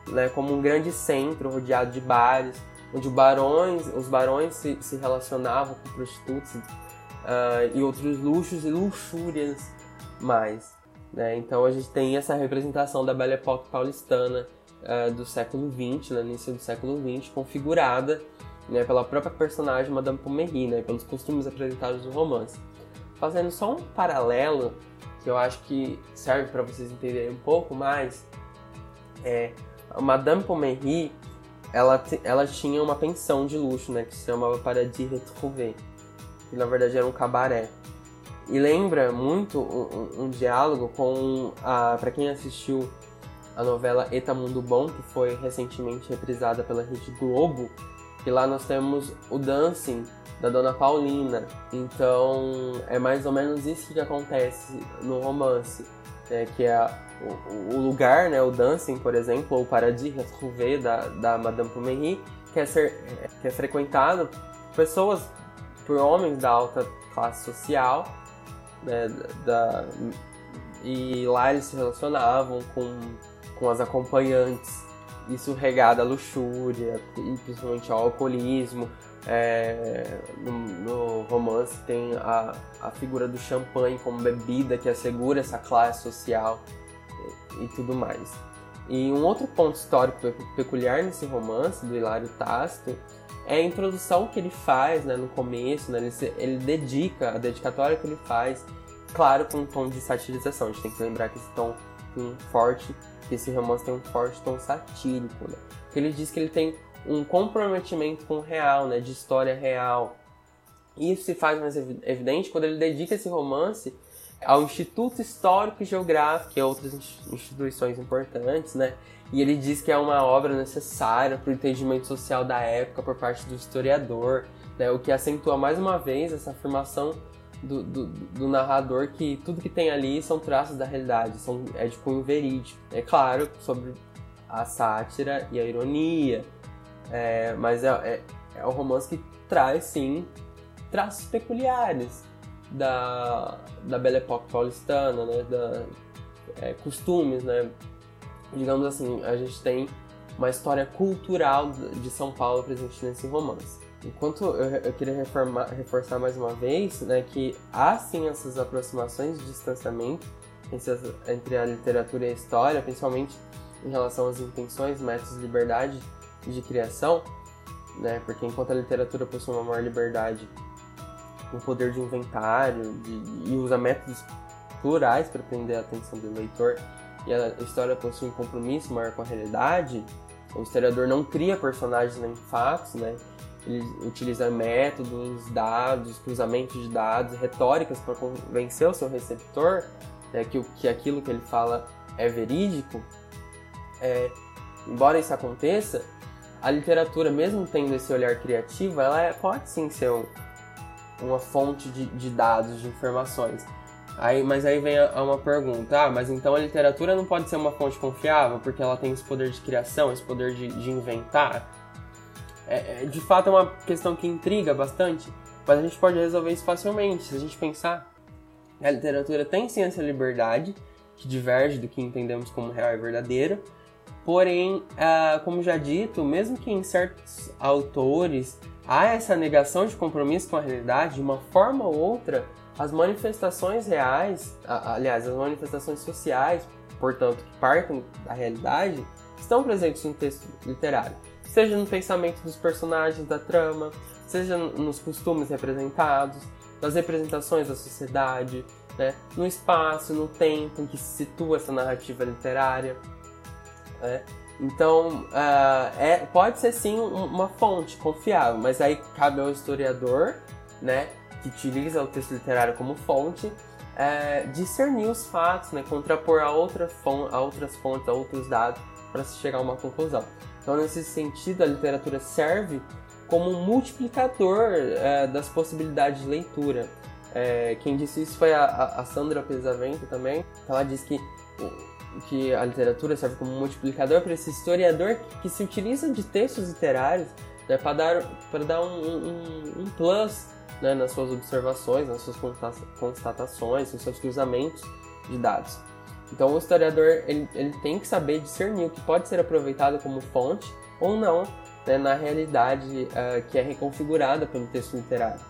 né, como um grande centro rodeado de bares, onde barões, os barões se, se relacionavam com prostitutas uh, e outros luxos e luxúrias mais. Né? Então a gente tem essa representação da Belle Époque paulistana uh, do século XX, no início do século XX, configurada né, pela própria personagem Madame Pommery, né, pelos costumes apresentados no romance. Fazendo só um paralelo que eu acho que serve para vocês entenderem um pouco mais, é Madame Pommery, ela, ela tinha uma pensão de luxo, né, que se chamava Paradis Retrouvé, que na verdade era um cabaré. E lembra muito um, um, um diálogo com a, para quem assistiu a novela Eta Mundo Bom, que foi recentemente reprisada pela Rede Globo, que lá nós temos o dancing da Dona Paulina. Então é mais ou menos isso que acontece no romance, né? que é o, o, lugar, né, o dancing, por exemplo, ou o paradis retrouvé da, da Madame Pommery, que é, ser, que é frequentado por pessoas, por homens da alta classe social, né, da, e lá eles se relacionavam com, com as acompanhantes isso regado à luxúria e principalmente ao alcoolismo. É, no, no, romance tem a, a figura do champanhe como bebida que assegura essa classe social e, tudo mais. E um outro ponto histórico peculiar nesse romance do Hilário Tácito é a introdução que ele faz né, no começo, né, ele, se, ele dedica, a dedicatória que ele faz, claro, com um tom de satirização. A gente tem que lembrar que esse tom um forte que esse romance tem um forte tom satírico, né? Ele diz que ele tem um comprometimento com o real, né? De história real. Isso se faz mais evidente quando ele dedica esse romance ao Instituto Histórico e Geográfico e outras instituições importantes, né? E ele diz que é uma obra necessária para o entendimento social da época por parte do historiador, né? O que acentua mais uma vez essa afirmação do, do, do, narrador que tudo que tem ali são traços da realidade, são, é de cunho verídico. É claro, sobre a sátira e a ironia, é, mas é, é, é um romance que traz, sim, traços peculiares da, da Belle Époque paulistana, né, da, é, costumes, né, digamos assim, a gente tem uma história cultural de São Paulo presente nesse romance. Enquanto eu, eu queria reformar, reforçar mais uma vez né, que há sim essas aproximações de distanciamento entre a literatura e a história, principalmente em relação às intenções, métodos de liberdade de criação, né, porque enquanto a literatura possui uma maior liberdade, um poder de inventário de, e usa métodos plurais para prender a atenção do leitor, e a história possui um compromisso maior com a realidade, o historiador não cria personagens nem fatos, né? Ele utiliza métodos, dados, cruzamentos de dados, retóricas para convencer o seu receptor né, que, que aquilo que ele fala é verídico. É, embora isso aconteça, a literatura, mesmo tendo esse olhar criativo, ela é, pode sim ser um, uma fonte de, de, dados, de informações. Aí, mas aí vem a, a uma pergunta: ah, mas então a literatura não pode ser uma fonte confiável porque ela tem esse poder de criação, esse poder de, de inventar? é, é, de fato é uma questão que intriga bastante, mas a gente pode resolver isso facilmente. Se a gente pensar, a literatura tem sim essa liberdade, que diverge do que entendemos como real e verdadeiro, porém, ah, como já dito, mesmo que em certos autores há essa negação de compromisso com a realidade, de uma forma ou outra, as manifestações reais, aliás, as manifestações sociais, portanto, que partem da realidade, estão presentes no texto literário seja no pensamento dos personagens da trama, seja nos costumes representados, nas representações da sociedade, né? no espaço, no tempo em que se situa essa narrativa literária. Né? Então, uh, é, pode ser sim uma fonte confiável, mas aí cabe ao historiador, né, que utiliza o texto literário como fonte, é, discernir os fatos, né, contrapor a, outra a outras fontes, a outros dados, para se chegar a uma conclusão. Então, nesse sentido, a literatura serve como um multiplicador é, das possibilidades de leitura. É, quem disse isso foi a, a Sandra Pesavento também. Ela diz que, que a literatura serve como multiplicador para esse historiador que, se utiliza de textos literários né, para dar, para dar um, um, um plus né, nas suas observações, nas suas constatações, nos seus cruzamentos de dados. Então o historiador ele, ele tem que saber discernir o que pode ser aproveitado como fonte ou não né, na realidade uh, que é reconfigurada pelo texto literário.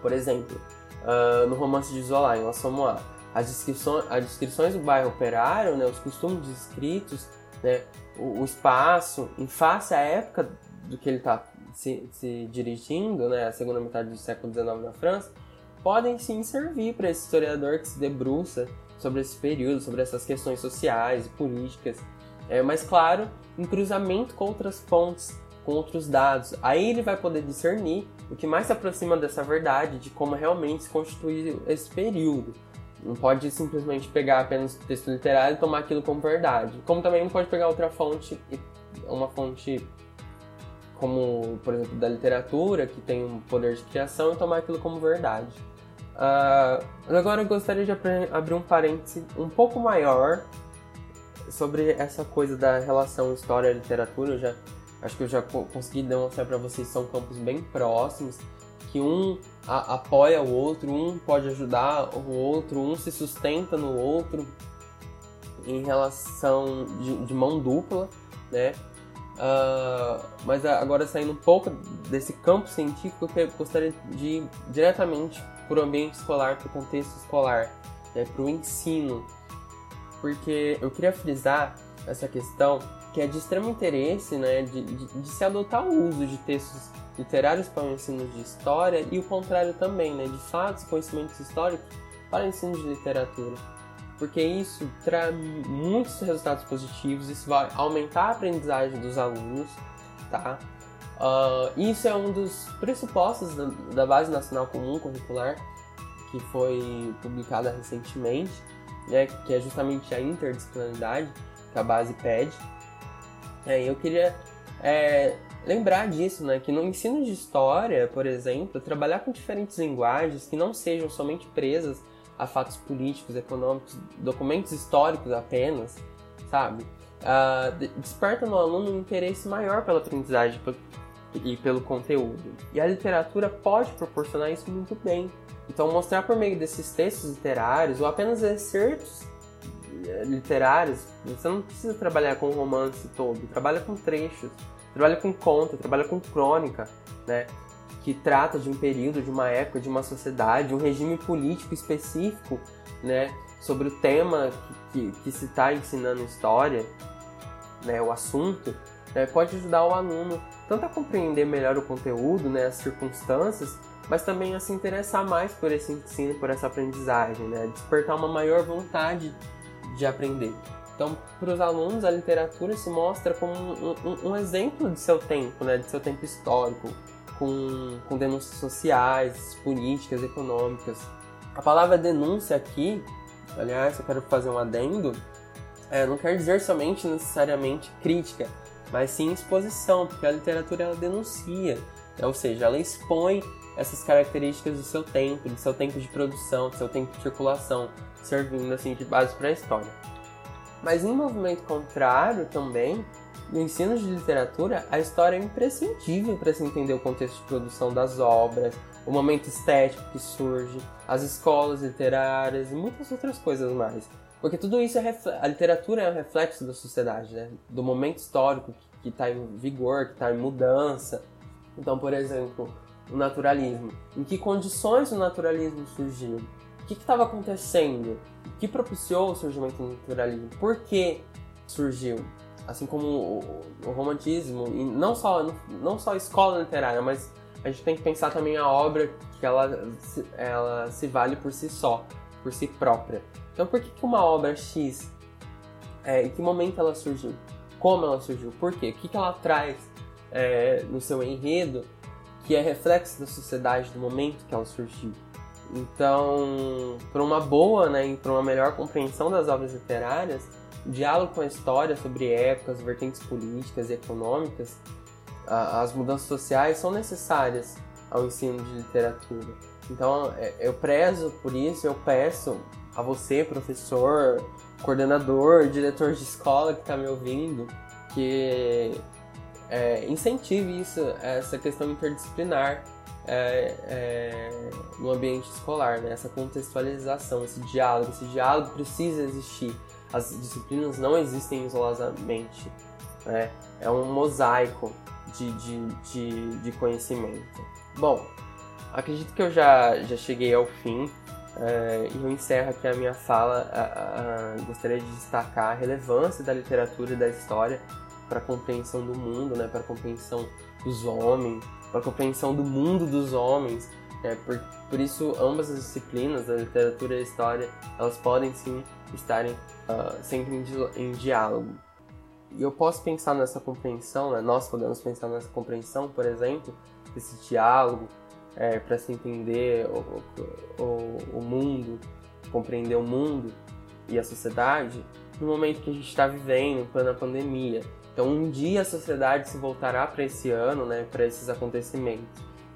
Por exemplo, uh, no romance de Zola, em La Samoa, as descrições, as descrições do bairro operário, né, os costumes descritos, né, o, o, espaço, em face à época do que ele está se, se, dirigindo, né, a segunda metade do século XIX na França, podem sim servir para esse historiador que se debruça sobre esse período, sobre essas questões sociais e políticas, é, mas claro, em cruzamento com outras fontes, com outros dados. Aí ele vai poder discernir o que mais se aproxima dessa verdade, de como realmente se constituiu esse período. Não pode simplesmente pegar apenas o texto literário e tomar aquilo como verdade. Como também não pode pegar outra fonte, uma fonte como, por exemplo, da literatura, que tem um poder de criação, e tomar aquilo como verdade. Uh, agora eu gostaria de abrir um parêntese um pouco maior sobre essa coisa da relação história-literatura. Já acho que eu já consegui demonstrar para vocês são campos bem próximos, que um a, apoia o outro, um pode ajudar o outro, um se sustenta no outro em relação de, de mão dupla, né? Uh, mas agora saindo um pouco desse campo científico, eu gostaria de ir diretamente para o ambiente escolar, para o contexto escolar, né, para o ensino. Porque eu queria frisar essa questão que é de extremo interesse né, de, de, de se adotar o uso de textos literários para o ensino de história e o contrário também, né, de fatos e conhecimentos históricos para o ensino de literatura. Porque isso traz muitos resultados positivos, isso vai aumentar a aprendizagem dos alunos, tá? Uh, isso é um dos pressupostos da, da, Base Nacional Comum Curricular, que foi publicada recentemente, né, que é justamente a interdisciplinaridade que a base pede. É, eu queria é, lembrar disso, né, que no ensino de história, por exemplo, trabalhar com diferentes linguagens que não sejam somente presas a fatos políticos, econômicos, documentos históricos apenas, sabe? Uh, desperta no aluno um interesse maior pela aprendizagem, e pelo conteúdo. E a literatura pode proporcionar isso muito bem. Então, mostrar por meio desses textos literários ou apenas excertos eh, literários, você não precisa trabalhar com o romance todo, trabalha com trechos, trabalha com conto, trabalha com crônica, né? Que trata de um período, de uma época, de uma sociedade, um regime político específico, né? Sobre o tema que, que, que se está ensinando história, né? O assunto, né? pode ajudar o aluno tanto a compreender melhor o conteúdo, né, as circunstâncias, mas também a se interessar mais por esse ensino, por essa aprendizagem, né, despertar uma maior vontade de aprender. Então, para os alunos, a literatura se mostra como um, um, um, exemplo de seu tempo, né, de seu tempo histórico, com, com denúncias sociais, políticas, econômicas. A palavra denúncia aqui, aliás, eu quero fazer um adendo, é, não quer dizer somente necessariamente crítica, mas sim exposição, porque a literatura ela denuncia, né? ou seja, ela expõe essas características do seu tempo, do seu tempo de produção, do seu tempo de circulação, servindo assim de base para a história. Mas em movimento contrário também, no ensino de literatura, a história é imprescindível para se entender o contexto de produção das obras, o momento estético que surge, as escolas literárias e muitas outras coisas mais. Porque tudo isso é a literatura é um reflexo da sociedade, né? Do momento histórico que está em vigor, que está em mudança. Então, por exemplo, o naturalismo. Em que condições o naturalismo surgiu? O que estava acontecendo? Que propiciou o surgimento do naturalismo? Por que surgiu? Assim como o, o romantismo, e não só, não só a escola literária, mas a gente tem que pensar também a obra que ela, ela se vale por si só, por si própria. Então, por que, que uma obra X, é, em que momento ela surgiu? Como ela surgiu? Por quê? O que, que ela traz é, no seu enredo que é reflexo da sociedade do momento que ela surgiu? Então, para uma boa né, para uma melhor compreensão das obras literárias, diálogo com a história sobre épocas, vertentes políticas e econômicas, as mudanças sociais são necessárias ao ensino de literatura. Então, é, eu prezo por isso, eu peço a você, professor, coordenador, diretor de escola que está me ouvindo, que é, incentive isso, essa questão interdisciplinar, é, é, no ambiente escolar, né? essa contextualização, esse diálogo. Esse diálogo precisa existir. As disciplinas não existem isoladamente. Né? É um mosaico de, de, de, de conhecimento. Bom, acredito que eu já, já cheguei ao fim é, e eu encerro aqui a minha fala. A, a, gostaria de destacar a relevância da literatura e da história para a compreensão do mundo, né, para a compreensão dos homens, para a compreensão do mundo dos homens. É, por, por isso, ambas as disciplinas, a literatura e a história, elas podem sim estarem uh, sempre em, em, diálogo. E eu posso pensar nessa compreensão, né? nós podemos pensar nessa compreensão, por exemplo, desse diálogo, é, para se entender o, o, o mundo, compreender o mundo e a sociedade, no momento que a gente está vivendo, na pandemia. Então, um dia a sociedade se voltará para esse ano, né, para esses acontecimentos.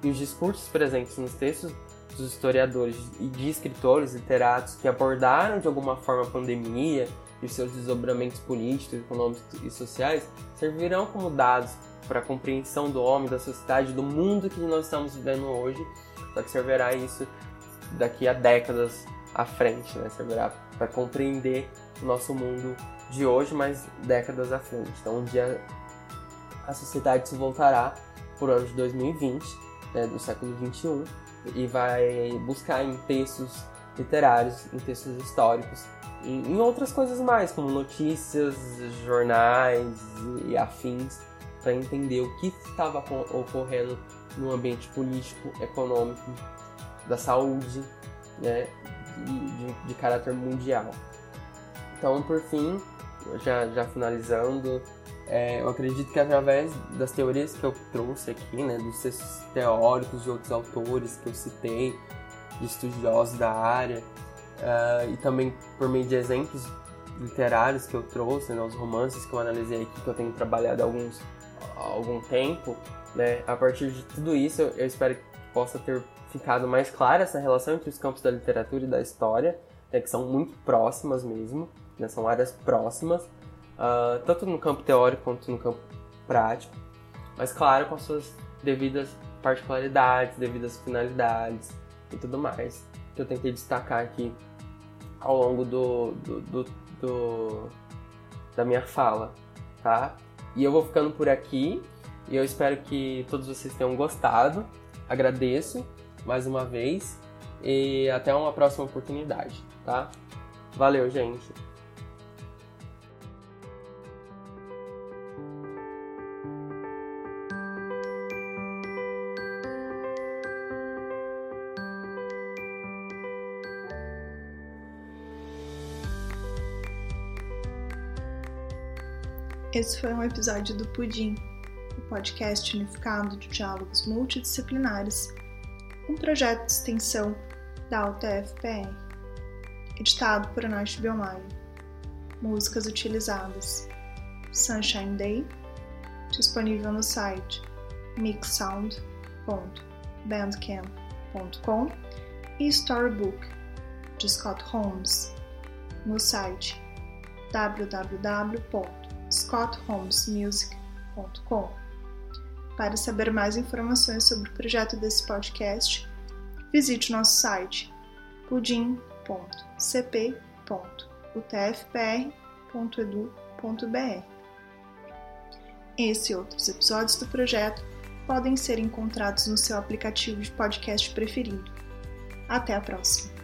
E os discursos presentes nos textos dos historiadores e de escritores literatos que abordaram de alguma forma a pandemia e seus desdobramentos políticos, econômicos e sociais servirão como dados para a compreensão do homem, da sociedade, do mundo que nós estamos vivendo hoje, só que servirá isso daqui a décadas à frente, né? servirá para compreender nosso mundo de hoje, mas décadas à frente. Então, um dia a sociedade se voltará por ano de 2020, né, do século 21, e vai buscar em textos literários, em textos históricos, e em outras coisas mais, como notícias, jornais e afins, para entender o que estava ocorrendo no ambiente político, econômico, da saúde, né, de, de caráter mundial. Então, por fim, já, já finalizando, é, eu acredito que através das teorias que eu trouxe aqui, né, dos textos teóricos de outros autores que eu citei, de estudiosos da área, uh, e também por meio de exemplos literários que eu trouxe, né, os romances que eu analisei aqui, que eu tenho trabalhado há, alguns, há algum tempo, né, a partir de tudo isso eu, eu espero que possa ter ficado mais clara essa relação entre os campos da literatura e da história, né, que são muito próximas mesmo, né, são áreas próximas, uh, tanto no campo teórico quanto no campo prático, mas claro, com suas devidas particularidades, devidas finalidades e tudo mais, que eu tentei destacar aqui ao longo do, do, do, do da minha fala, tá? E eu vou ficando por aqui e eu espero que todos vocês tenham gostado. Agradeço mais uma vez e até uma próxima oportunidade, tá? Valeu, gente! Esse foi um episódio do Pudim, o podcast unificado de diálogos multidisciplinares, um projeto de extensão da UTFPR, editado por Anoite Biomaio. Músicas utilizadas: Sunshine Day, disponível no site mixsound.bandcamp.com e Storybook, de Scott Holmes, no site www scottholmesmusic.com. Para saber mais informações sobre o projeto desse podcast, visite nosso site pudim.cp.utfpr.edu.br. Esse e outros episódios do projeto podem ser encontrados no seu aplicativo de podcast preferido. Até a próxima!